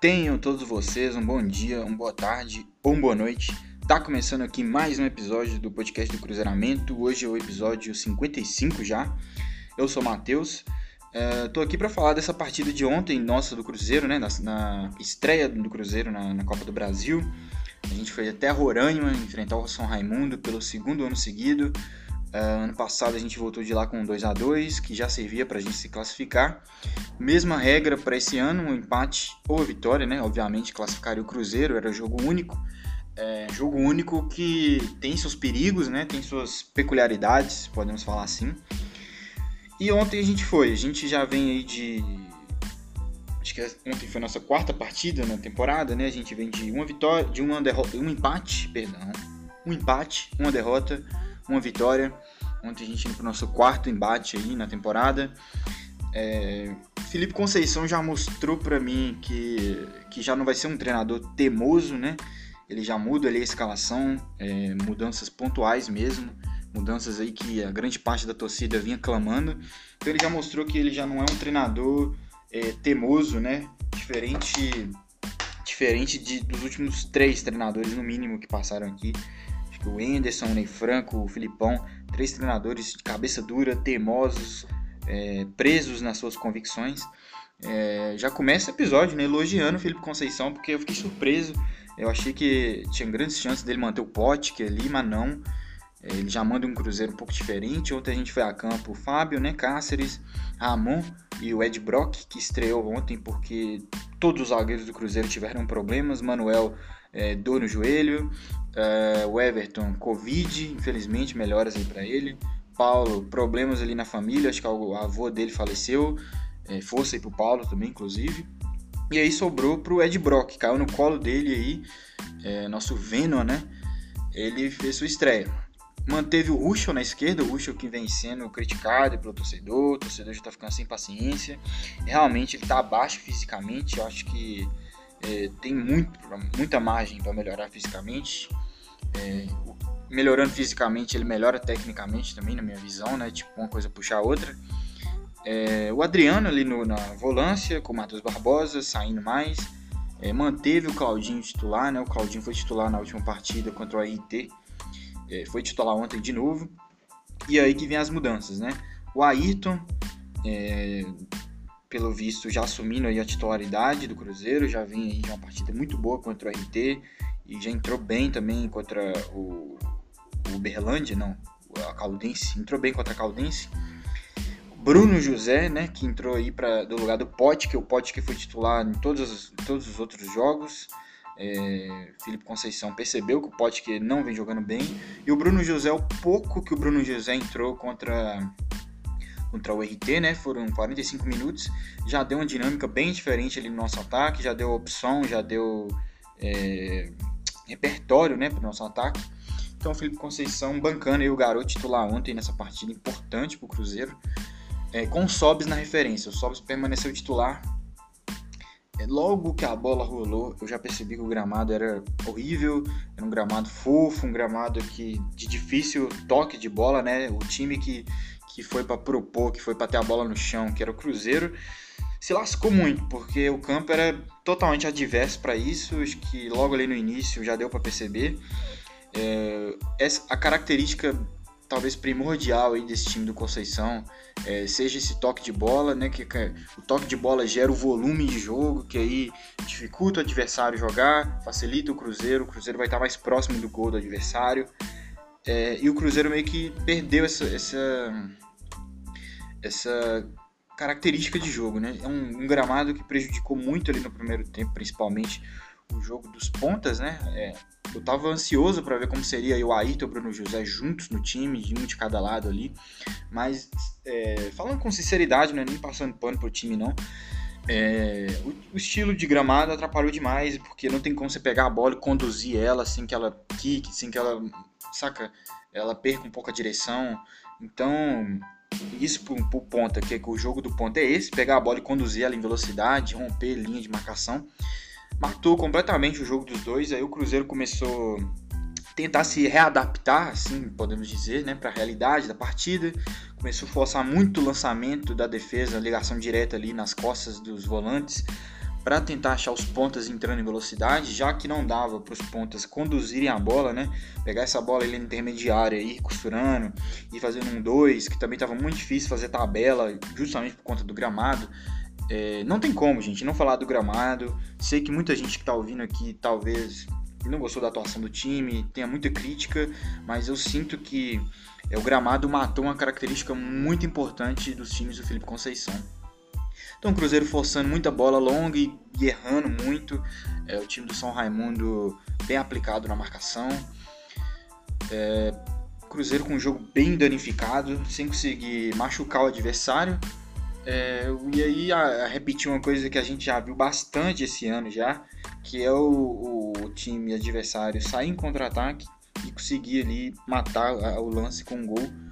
Tenham todos vocês um bom dia, uma boa tarde ou uma boa noite. Tá começando aqui mais um episódio do podcast do Cruzeiramento. Hoje é o episódio 55 já. Eu sou o Matheus. Uh, tô aqui para falar dessa partida de ontem, nossa, do Cruzeiro, né? Na, na estreia do Cruzeiro na, na, Copa do Brasil. A gente foi até Roraima enfrentar o São Raimundo pelo segundo ano seguido. Uh, ano passado a gente voltou de lá com 2 a 2 que já servia para a gente se classificar. Mesma regra para esse ano, um empate ou a vitória, né? Obviamente classificaria o Cruzeiro, era jogo único. É, jogo único que tem seus perigos, né? Tem suas peculiaridades, podemos falar assim. E ontem a gente foi, a gente já vem aí de. Acho que ontem foi a nossa quarta partida na temporada, né? A gente vem de uma vitória, de uma derrota, um empate, perdão. Um empate, uma derrota uma vitória. Ontem a gente indo para o nosso quarto embate aí na temporada. É, Felipe Conceição já mostrou para mim que, que já não vai ser um treinador temoso, né? Ele já muda ali a escalação, é, mudanças pontuais mesmo, mudanças aí que a grande parte da torcida vinha clamando. Então ele já mostrou que ele já não é um treinador é, temoso, né? Diferente, diferente de, dos últimos três treinadores no mínimo que passaram aqui o Enderson, o Ney Franco, o Filipão, três treinadores de cabeça dura, teimosos, é, presos nas suas convicções. É, já começa o episódio né, elogiando o Felipe Conceição, porque eu fiquei surpreso. Eu achei que tinha grandes chances dele manter o pote que ali, mas não. É, ele já manda um Cruzeiro um pouco diferente. Ontem a gente foi a campo o Fábio, né, Cáceres, Ramon e o Ed Brock, que estreou ontem porque todos os zagueiros do Cruzeiro tiveram problemas. Manuel é, dor no joelho, é, o Everton, Covid, infelizmente, melhoras aí para ele. Paulo, problemas ali na família, acho que o avô dele faleceu. É, força aí pro Paulo também, inclusive. E aí sobrou pro Ed Brock, caiu no colo dele aí, é, nosso Venom, né? Ele fez sua estreia. Manteve o Ruschel na esquerda, o Ruschel que vem sendo criticado pelo torcedor, o torcedor já tá ficando sem paciência. Realmente ele tá abaixo fisicamente, eu acho que é, tem muito, muita margem para melhorar fisicamente. É, melhorando fisicamente, ele melhora tecnicamente também, na minha visão, né? Tipo, uma coisa puxar a outra. É, o Adriano ali no, na volância, com o Matheus Barbosa, saindo mais. É, manteve o Claudinho titular, né? O Claudinho foi titular na última partida contra o AIT. É, foi titular ontem de novo. E aí que vem as mudanças, né? O Ayrton é, pelo visto, já assumindo aí a titularidade do Cruzeiro, já vinha aí de uma partida muito boa contra o RT e já entrou bem também contra o, o Berlândia, não, a Caldense, entrou bem contra a Caldense. Bruno José, né, que entrou aí para do lugar do Pote, que é o Pote que foi titular em todos, todos os outros jogos. É, Felipe Conceição percebeu que o Pote que não vem jogando bem. E o Bruno José, o pouco que o Bruno José entrou contra contra o RT, né? Foram 45 minutos, já deu uma dinâmica bem diferente ali no nosso ataque, já deu opção, já deu é, repertório, né, para o nosso ataque. Então, o Felipe Conceição bancando aí o garoto titular ontem nessa partida importante para o Cruzeiro, é, com o Sobs na referência. O Sobs permaneceu titular. É, logo que a bola rolou, eu já percebi que o gramado era horrível, era um gramado fofo, um gramado que de difícil toque de bola, né? O time que que foi para propor, que foi para ter a bola no chão, que era o Cruzeiro, se lascou muito, porque o campo era totalmente adverso para isso, acho que logo ali no início já deu para perceber. É, essa, a característica talvez primordial aí desse time do Conceição é, seja esse toque de bola, né? Que, que, o toque de bola gera o volume de jogo, que aí dificulta o adversário jogar, facilita o Cruzeiro, o Cruzeiro vai estar mais próximo do gol do adversário. É, e o Cruzeiro meio que perdeu essa, essa, essa característica de jogo, né? É um, um, gramado que prejudicou muito ali no primeiro tempo, principalmente o jogo dos pontas, né? É, eu tava ansioso para ver como seria o Ayrton e o Bruno José juntos no time, um de cada lado ali. Mas, é, falando com sinceridade, não é nem passando pano pro time, não. É, o, o, estilo de gramado atrapalhou demais, porque não tem como você pegar a bola e conduzir ela assim que ela quique, assim que ela saca? Ela perca um pouco a direção. Então, isso pro, pro ponta, que, é que o jogo do ponta é esse, pegar a bola e conduzir ela em velocidade, romper linha de marcação. Matou completamente o jogo dos dois, aí o Cruzeiro começou a tentar se readaptar, assim, podemos dizer, né, para a realidade da partida. Começou a forçar muito o lançamento da defesa, ligação direta ali nas costas dos volantes para tentar achar os pontas entrando em velocidade, já que não dava para os pontas conduzirem a bola, né? Pegar essa bola ali na intermediária e ir costurando e fazendo um dois, que também estava muito difícil fazer tabela, justamente por conta do gramado. É, não tem como, gente, não falar do gramado. Sei que muita gente que está ouvindo aqui talvez não gostou da atuação do time, tenha muita crítica, mas eu sinto que é, o gramado matou uma característica muito importante dos times do Felipe Conceição. Então o Cruzeiro forçando muita bola longa e, errando muito. É, o time do São Raimundo bem aplicado na marcação. É, Cruzeiro com o jogo bem danificado, sem conseguir machucar o adversário. É, e aí a, a repetir uma coisa que a gente já viu bastante esse ano já, que é o, o time adversário sair em contra-ataque e conseguir ali matar o lance com um gol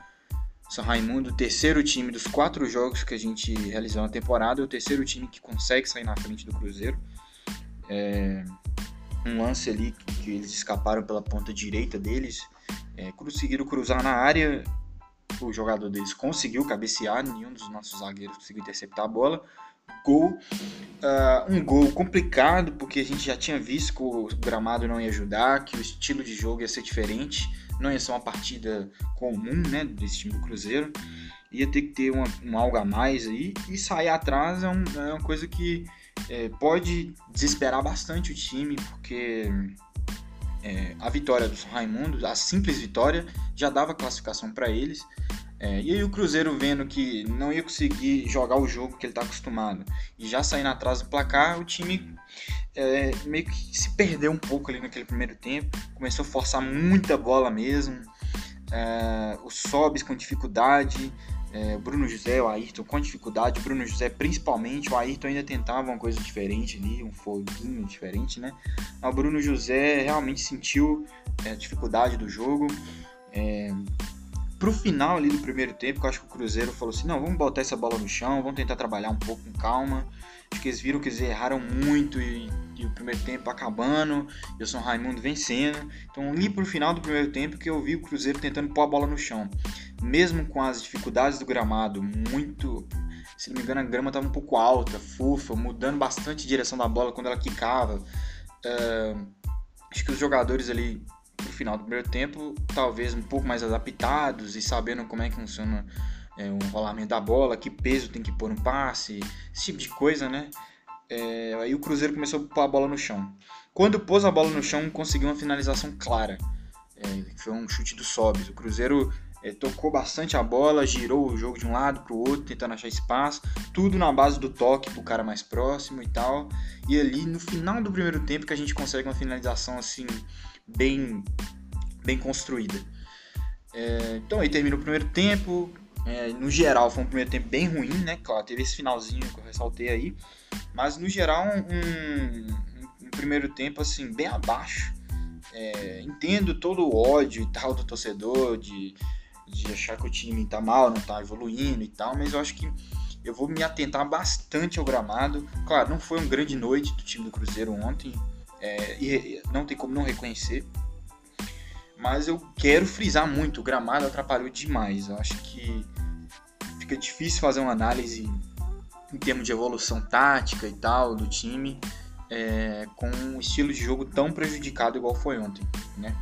são Raimundo, terceiro time dos quatro jogos que a gente realizou na temporada, é o terceiro time que consegue sair na frente do Cruzeiro. É, um lance ali que, que, eles escaparam pela ponta direita deles, é, conseguiram cruzar na área, o jogador deles conseguiu cabecear, nenhum dos nossos zagueiros conseguiu interceptar a bola. Gol, uh, um gol complicado, porque a gente já tinha visto que o gramado não ia ajudar, que o estilo de jogo ia ser diferente não ia ser uma partida comum, né, desse time do Cruzeiro. Ia ter que ter uma, um algo a mais aí. E sair atrás é, um, é uma coisa que é, pode desesperar bastante o time, porque é, a vitória do São Raimundo, a simples vitória, já dava classificação para eles. É, e aí o Cruzeiro vendo que não ia conseguir jogar o jogo que ele está acostumado e já saindo atrás do placar, o time é, meio que se perdeu um pouco ali naquele primeiro tempo, começou a forçar muita bola mesmo, é, o Sobis com dificuldade, é, Bruno José, o Ayrton com dificuldade, Bruno José principalmente, o Ayrton ainda tentava uma coisa diferente ali, um foguinho diferente, né? o Bruno José realmente sentiu é, a dificuldade do jogo. É, pro final ali do primeiro tempo, eu acho que o Cruzeiro falou assim, não, vamos botar essa bola no chão, vamos tentar trabalhar um pouco com calma. Acho que eles viram que eles erraram muito e, e o primeiro tempo acabando e o São Raimundo vencendo. Então ali pro final do primeiro tempo que eu vi o Cruzeiro tentando pôr a bola no chão. Mesmo com as dificuldades do gramado, muito. Se não me engano, a grama estava um pouco alta, fofa, mudando bastante a direção da bola quando ela quicava. Uh, acho que os jogadores ali no final do primeiro tempo, talvez um pouco mais adaptados e sabendo como é que funciona é, o rolamento da bola, que peso tem que pôr no passe, esse tipo de coisa, né? É, aí o Cruzeiro começou a pôr a bola no chão. Quando pôs a bola no chão, conseguiu uma finalização clara. É, foi um chute do Sobis. O Cruzeiro é, tocou bastante a bola, girou o jogo de um lado para o outro, tentando achar espaço. Tudo na base do toque para o cara mais próximo e tal. E ali no final do primeiro tempo que a gente consegue uma finalização assim bem, bem construída. É, então aí termina o primeiro tempo, é, no geral, foi um primeiro tempo bem ruim, né? Claro, teve esse finalzinho que eu ressaltei aí. Mas, no geral, um, um, um primeiro tempo, assim, bem abaixo. É, entendo todo o ódio e tal do torcedor, de, de achar que o time tá mal, não tá evoluindo e tal, mas eu acho que eu vou me atentar bastante ao gramado. Claro, não foi uma grande noite do time do Cruzeiro ontem, é, e não tem como não reconhecer. Mas eu quero frisar muito, o gramado atrapalhou demais. Eu acho que fica difícil fazer uma análise em termos de evolução tática e tal do time é, com um estilo de jogo tão prejudicado igual foi ontem, né?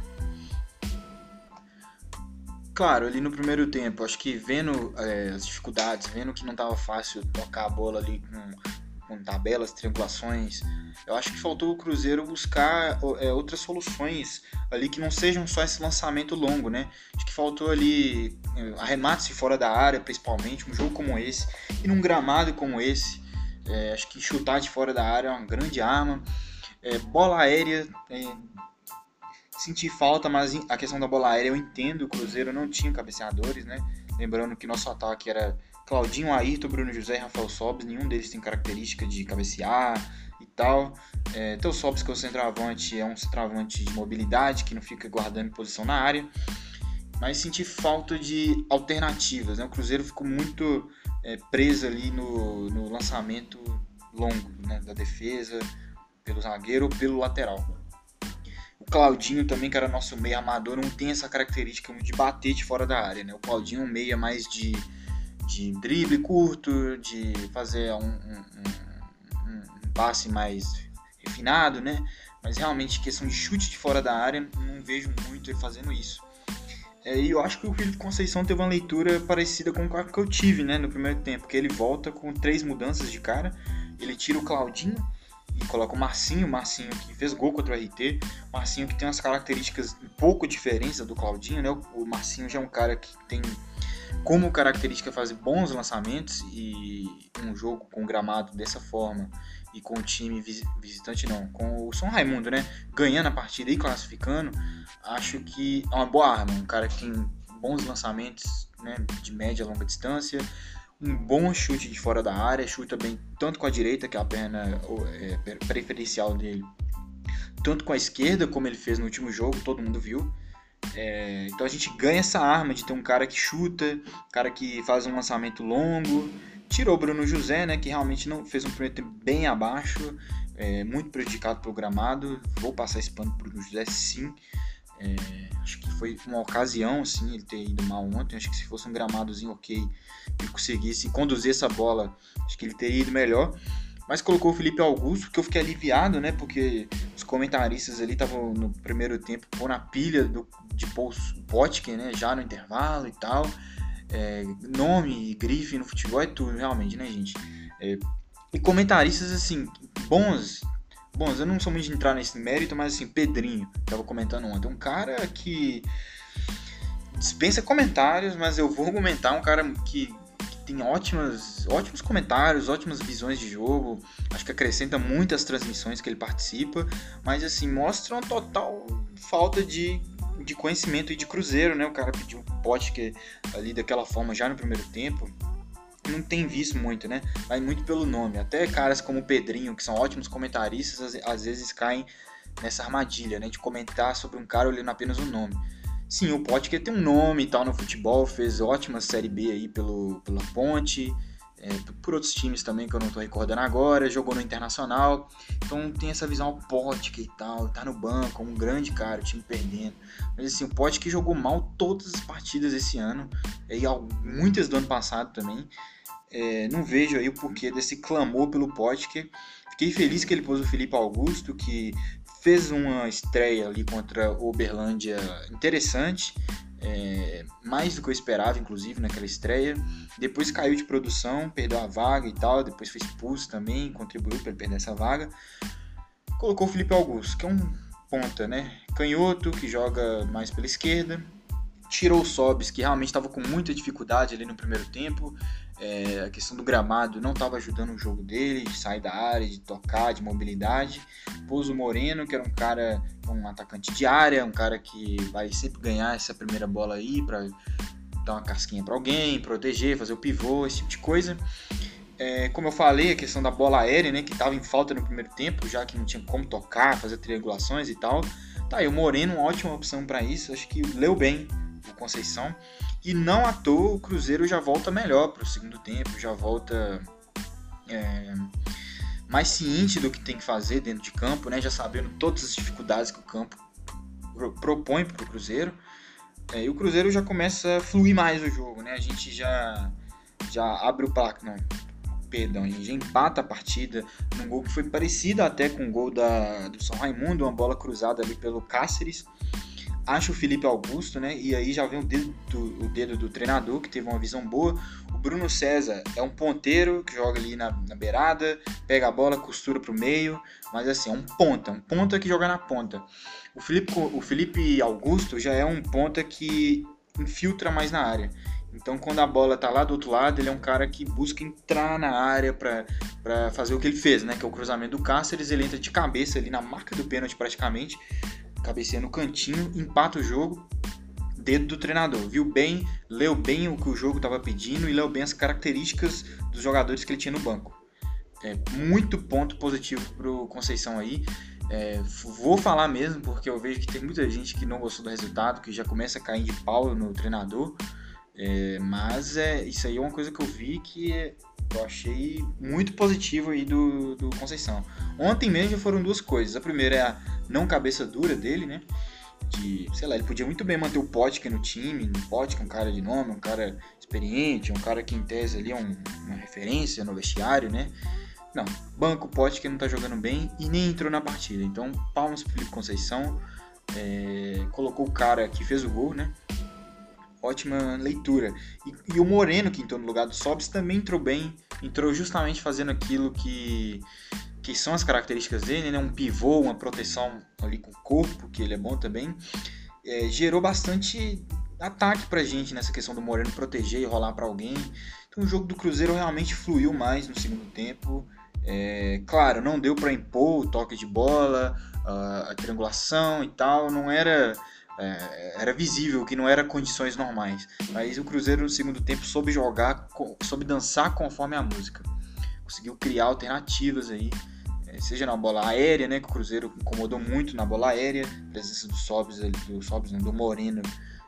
Claro, ali no primeiro tempo, acho que vendo é, as dificuldades, vendo que não estava fácil tocar a bola ali com com tabelas, triangulações. Eu acho que faltou o Cruzeiro buscar é, outras soluções ali que não sejam só esse lançamento longo, né? Acho que faltou ali é, arremates fora da área, principalmente, um jogo como esse, e num gramado como esse. É, acho que chutar de fora da área é uma grande arma. É, bola aérea, é, senti falta, mas a questão da bola aérea eu entendo, o Cruzeiro não tinha cabeceadores, né? Lembrando que nosso ataque era Claudinho, Ayrton, Bruno José e Rafael Sobis, nenhum deles tem característica de cabecear e tal. É, o Sobis, que é o centroavante, é um centroavante de mobilidade, que não fica guardando posição na área. Mas senti falta de alternativas. Né? O Cruzeiro ficou muito é, preso ali no, no lançamento longo né? da defesa, pelo zagueiro ou pelo lateral. O Claudinho também, que era nosso meio amador, não tem essa característica de bater de fora da área. Né? O Claudinho é um meia mais de de drible curto, de fazer um, um, um, passe mais refinado, né? Mas realmente, questão de chute de fora da área, não vejo muito ele fazendo isso. É, e eu acho que o Felipe Conceição teve uma leitura parecida com a que eu tive né, no primeiro tempo, que ele volta com três mudanças de cara. Ele tira o Claudinho e coloca o Marcinho, Marcinho que fez gol contra o RT, Marcinho que tem umas características um pouco diferentes do Claudinho, né? O Marcinho já é um cara que tem como característica fazer bons lançamentos e um jogo com gramado dessa forma e com o time visitante não, com o São Raimundo, né, ganhando a partida e classificando, acho que é uma boa arma, um cara que tem bons lançamentos, né, de média e longa distância, um bom chute de fora da área, chuta bem tanto com a direita, que é a perna é, preferencial dele, tanto com a esquerda, como ele fez no último jogo, todo mundo viu. É, então a gente ganha essa arma de ter um cara que chuta, um cara que faz um lançamento longo. Tirou o Bruno José, né, que realmente não fez um primeiro tempo bem abaixo, é, muito prejudicado pelo gramado. Vou passar esse pano pro Bruno José, sim. É, acho que foi uma ocasião, sim, ele ter ido mal ontem. Acho que se fosse um gramadozinho ok, ele conseguisse conduzir essa bola, acho que ele teria ido melhor mas colocou o Felipe Augusto, que eu fiquei aliviado, né? Porque os comentaristas ali estavam no primeiro tempo pôr na pilha do, de o Potker, né? Já no intervalo e tal. É, nome grife no futebol é tudo, realmente, né, gente? É, e comentaristas, assim, bons. Bons, eu não sou muito de entrar nesse mérito, mas assim, Pedrinho, tava comentando ontem. Um cara que dispensa comentários, mas eu vou comentar um cara que tem ótimas, ótimos comentários, ótimas visões de jogo. Acho que acrescenta muitas transmissões que ele participa, mas assim, mostra uma total falta de, de conhecimento e de cruzeiro, né? O cara pediu um pote que ali daquela forma já no primeiro tempo. Não tem visto muito, né? Vai muito pelo nome. Até caras como o Pedrinho, que são ótimos comentaristas, às vezes caem nessa armadilha, né? De comentar sobre um cara olhando apenas o nome. Sim, o Potker tem um nome e tal no futebol, fez ótima Série B aí pelo, pela Ponte, é, por outros times também que eu não tô recordando agora, jogou no Internacional, então tem essa visão Potker e tal, tá no banco, um grande cara, o time perdendo. Mas assim, o Potker jogou mal todas as partidas esse ano, e muitas do ano passado também. É, não vejo aí o porquê desse clamor pelo Potker. Fiquei feliz que ele pôs o Felipe Augusto, que fez uma estreia ali contra o Uberlândia interessante, é, mais do que eu esperava, inclusive, naquela estreia. Depois caiu de produção, perdeu a vaga e tal, depois foi expulso também, contribuiu para ele perder essa vaga. Colocou o Felipe Augusto, que é um ponta, né? Canhoto, que joga mais pela esquerda. Tirou o Sobis, que realmente estava com muita dificuldade ali no primeiro tempo. É, a questão do gramado não estava ajudando o jogo dele, de sair da área, de tocar, de mobilidade. Pôs o Moreno, que era um cara, um atacante de área, um cara que vai sempre ganhar essa primeira bola aí para dar uma casquinha para alguém, proteger, fazer o pivô, esse tipo de coisa. É, como eu falei, a questão da bola aérea, né, que estava em falta no primeiro tempo, já que não tinha como tocar, fazer triangulações e tal. Tá aí, o Moreno, uma ótima opção para isso, acho que leu bem o Conceição. E não à toa o Cruzeiro já volta melhor para o segundo tempo, já volta é, mais ciente do que tem que fazer dentro de campo, né? já sabendo todas as dificuldades que o campo propõe para o Cruzeiro. É, e o Cruzeiro já começa a fluir mais o jogo, né? A gente já, já abre o placar, não, perdão, a gente já empata a partida num gol que foi parecido até com o gol da, do São Raimundo, uma bola cruzada ali pelo Cáceres acha o Felipe Augusto, né? E aí já vem o dedo, do, o dedo do treinador, que teve uma visão boa. O Bruno César é um ponteiro que joga ali na, na beirada, pega a bola, costura pro meio, mas assim, é um ponta, um ponta que joga na ponta. O Felipe, o Felipe Augusto já é um ponta que infiltra mais na área. Então, quando a bola tá lá do outro lado, ele é um cara que busca entrar na área para fazer o que ele fez, né? Que é o cruzamento do Cáceres. Ele entra de cabeça ali na marca do pênalti, praticamente cabeceia no cantinho, empata o jogo, dedo do treinador. Viu bem, leu bem o que o jogo estava pedindo e leu bem as características dos jogadores que ele tinha no banco. É, muito ponto positivo pro Conceição aí. É, vou falar mesmo, porque eu vejo que tem muita gente que não gostou do resultado, que já começa a cair de pau no treinador. É, mas é, isso aí é uma coisa que eu vi que eu achei muito positivo aí do, do Conceição. Ontem mesmo foram duas coisas. A primeira é a não cabeça dura dele, né? De, sei lá, ele podia muito bem manter o Potker no time, o Potker é um cara de nome, um cara experiente, um cara que em tese ali é um, uma referência no vestiário, né? Não, banco que não tá jogando bem e nem entrou na partida. Então, palmas pro Felipe Conceição. É, colocou o cara que fez o gol, né? Ótima leitura. E, e o Moreno, que entrou no lugar do Sobs, também entrou bem. Entrou justamente fazendo aquilo que, que são as características dele, né? Um pivô, uma proteção ali com o corpo, que ele é bom também. É, gerou bastante ataque pra gente nessa questão do Moreno proteger e rolar para alguém. Então o jogo do Cruzeiro realmente fluiu mais no segundo tempo. É, claro, não deu para impor o toque de bola, a, a triangulação e tal, não era é, era visível que não era condições normais. Mas o Cruzeiro no segundo tempo soube jogar, soube dançar conforme a música. Conseguiu criar alternativas aí, é, seja na bola aérea, né, que o Cruzeiro incomodou muito na bola aérea, a presença do Sobs, do Sobs, não, do Moreno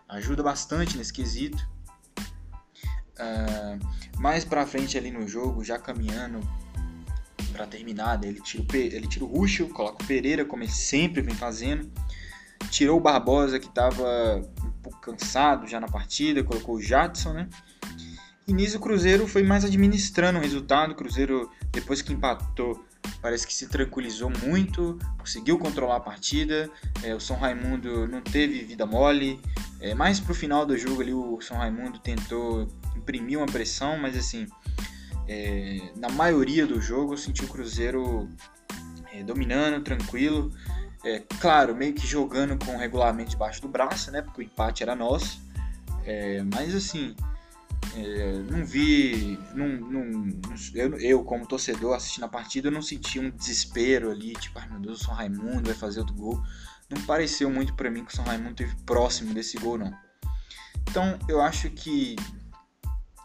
ajuda bastante nesse quesito. Uh, mais para frente ali no jogo, já caminhando para terminar, né, ele tira, o, ele tira o Ruxo, coloca o Pereira, como ele sempre vem fazendo. Tirou o Barbosa, que estava um pouco cansado já na partida, colocou o Jadson, né? E nisso o Cruzeiro foi mais administrando o resultado. O Cruzeiro, depois que empatou, parece que se tranquilizou muito, conseguiu controlar a partida. É, o São Raimundo não teve vida mole. É, mais pro final do jogo ali, o São Raimundo tentou imprimir uma pressão, mas assim, é, na maioria do jogo eu senti o Cruzeiro é, dominando, tranquilo. É, claro, meio que jogando com o regulamento debaixo do braço, né? Porque o empate era nosso. É, mas assim, é, não vi. Não, não, eu, eu, como torcedor, assistindo a partida, eu não senti um desespero ali, tipo, ai meu Deus, o São Raimundo vai fazer outro gol. Não pareceu muito para mim que o São Raimundo teve próximo desse gol, não. Então, eu acho que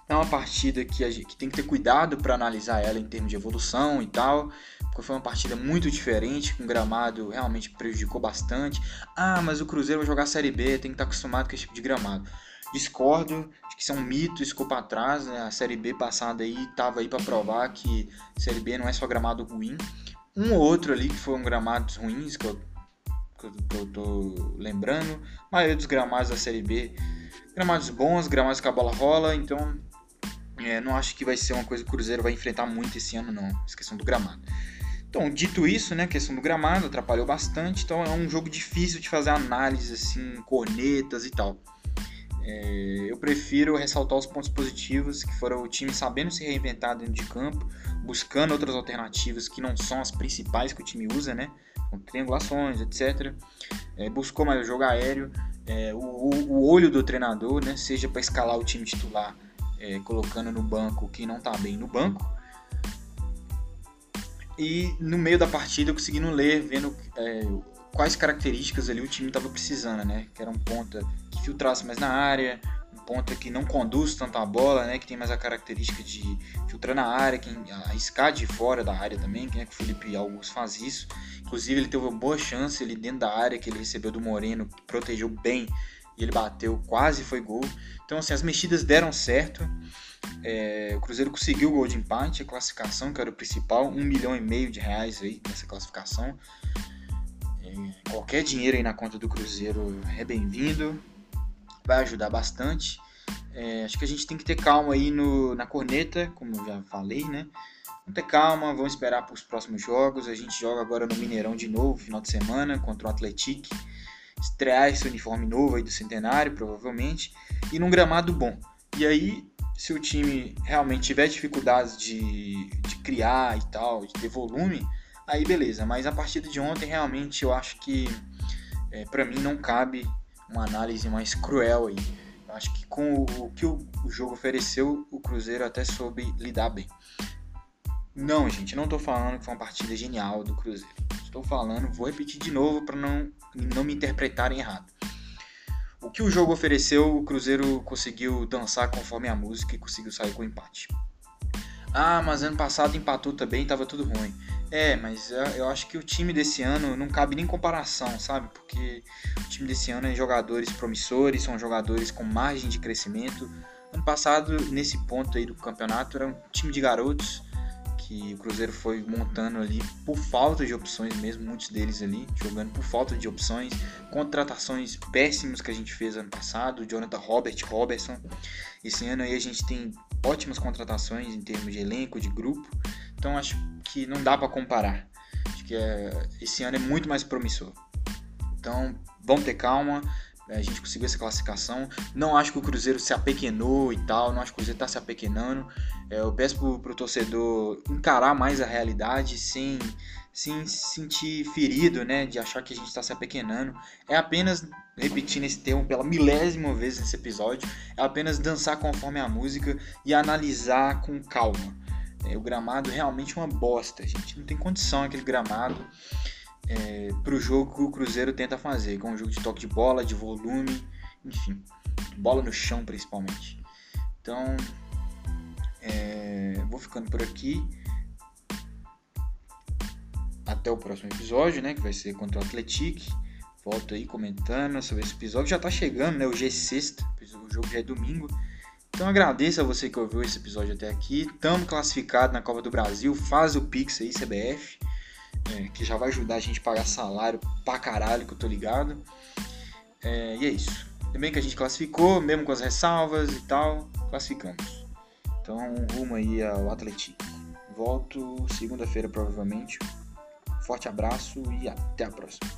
é uma partida que, gente, que tem que ter cuidado para analisar ela em termos de evolução e tal, porque foi uma partida muito diferente, com o gramado realmente prejudicou bastante. Ah, mas o Cruzeiro vai jogar a Série B, tem que estar acostumado com esse tipo de gramado. Discordo, acho que isso é um mito, isso ficou para trás, né? a Série B passada aí estava aí para provar que Série B não é só gramado ruim. Um ou outro ali que foram gramados ruins, que eu, que eu tô lembrando, a maioria dos gramados da Série B gramados bons, gramados que a bola rola, então é, não acho que vai ser uma coisa que o Cruzeiro vai enfrentar muito esse ano, não. Essa questão do gramado. Então, dito isso, né, a questão do gramado atrapalhou bastante, então é um jogo difícil de fazer análise, assim, cornetas e tal. É, eu prefiro ressaltar os pontos positivos, que foram o time sabendo se reinventar dentro de campo, buscando outras alternativas que não são as principais que o time usa, né? Com triangulações, etc. É, buscou mais o jogo aéreo, é, o, o, olho do treinador, né? Seja para escalar o time titular é, colocando no banco quem não está bem no banco. E no meio da partida eu conseguindo ler, vendo é, quais características ali o time estava precisando, né? Que era um ponta que filtrasse mais na área, um ponta que não conduz tanto a bola, né? Que tem mais a característica de filtrar na área, quem arriscar de fora da área também, que, é que o Felipe Augusto faz isso. Inclusive ele teve uma boa chance ali dentro da área que ele recebeu do Moreno, que protegeu bem e ele bateu, quase foi gol. Então, assim, as mexidas deram certo. É, o Cruzeiro conseguiu o gol de empate, a classificação, que era o principal, um milhão e meio de reais aí nessa classificação. É, qualquer dinheiro aí na conta do Cruzeiro é bem-vindo, vai ajudar bastante. É, acho que a gente tem que ter calma aí no, na corneta, como eu já falei, né? Vamos ter calma, vamos esperar para os próximos jogos. A gente joga agora no Mineirão de novo, final de semana, contra o Atlético estrear esse uniforme novo aí do centenário, provavelmente, e num gramado bom. E aí, se o time realmente tiver dificuldades de, de criar e tal, de ter volume, aí beleza. Mas a partida de ontem, realmente, eu acho que é, para mim não cabe uma análise mais cruel aí. Eu acho que com o, o que o, o jogo ofereceu, o Cruzeiro até soube lidar bem. Não, gente, não tô falando que foi uma partida genial do Cruzeiro. Estou falando, vou repetir de novo para não, não me interpretarem errado. Que o jogo ofereceu, o Cruzeiro conseguiu dançar conforme a música e conseguiu sair com empate. Ah, mas ano passado empatou também, tava tudo ruim. É, mas eu acho que o time desse ano não cabe nem comparação, sabe? Porque o time desse ano é jogadores promissores, são jogadores com margem de crescimento. Ano passado, nesse ponto aí do campeonato, era um time de garotos que o Cruzeiro foi montando ali por falta de opções mesmo, muitos deles ali jogando por falta de opções, contratações péssimas que a gente fez ano passado, Jonathan Robert, Robertson. Esse ano aí a gente tem ótimas contratações em termos de elenco, de grupo. Então acho que não dá para comparar. Acho que é, esse ano é muito mais promissor. Então vamos ter calma. A gente conseguiu essa classificação. Não acho que o Cruzeiro se apequenou e tal. Não acho que o Cruzeiro está se apequenando. É, eu peço pro, pro torcedor encarar mais a realidade sem, sem se sentir ferido, né? De achar que a gente está se apequenando. É apenas, repetindo esse termo pela milésima vez nesse episódio, é apenas dançar conforme a música e analisar com calma. É, o gramado é realmente uma bosta, gente. Não tem condição aquele gramado é, para o jogo que o Cruzeiro tenta fazer, com é um jogo de toque de bola, de volume, enfim, bola no chão principalmente. Então, é, vou ficando por aqui. Até o próximo episódio, né? Que vai ser contra o Atletic. Volto aí comentando sobre esse episódio. Já tá chegando, né? Hoje é sexta, o jogo já é domingo. Então agradeço a você que ouviu esse episódio até aqui. Tamo classificado na Copa do Brasil. Faz o Pix aí, CBF. É, que já vai ajudar a gente a pagar salário pra caralho, que eu tô ligado. É, e é isso. Também que a gente classificou, mesmo com as ressalvas e tal, classificamos. Então, rumo aí ao Atlético. Volto segunda-feira, provavelmente. Forte abraço e até a próxima.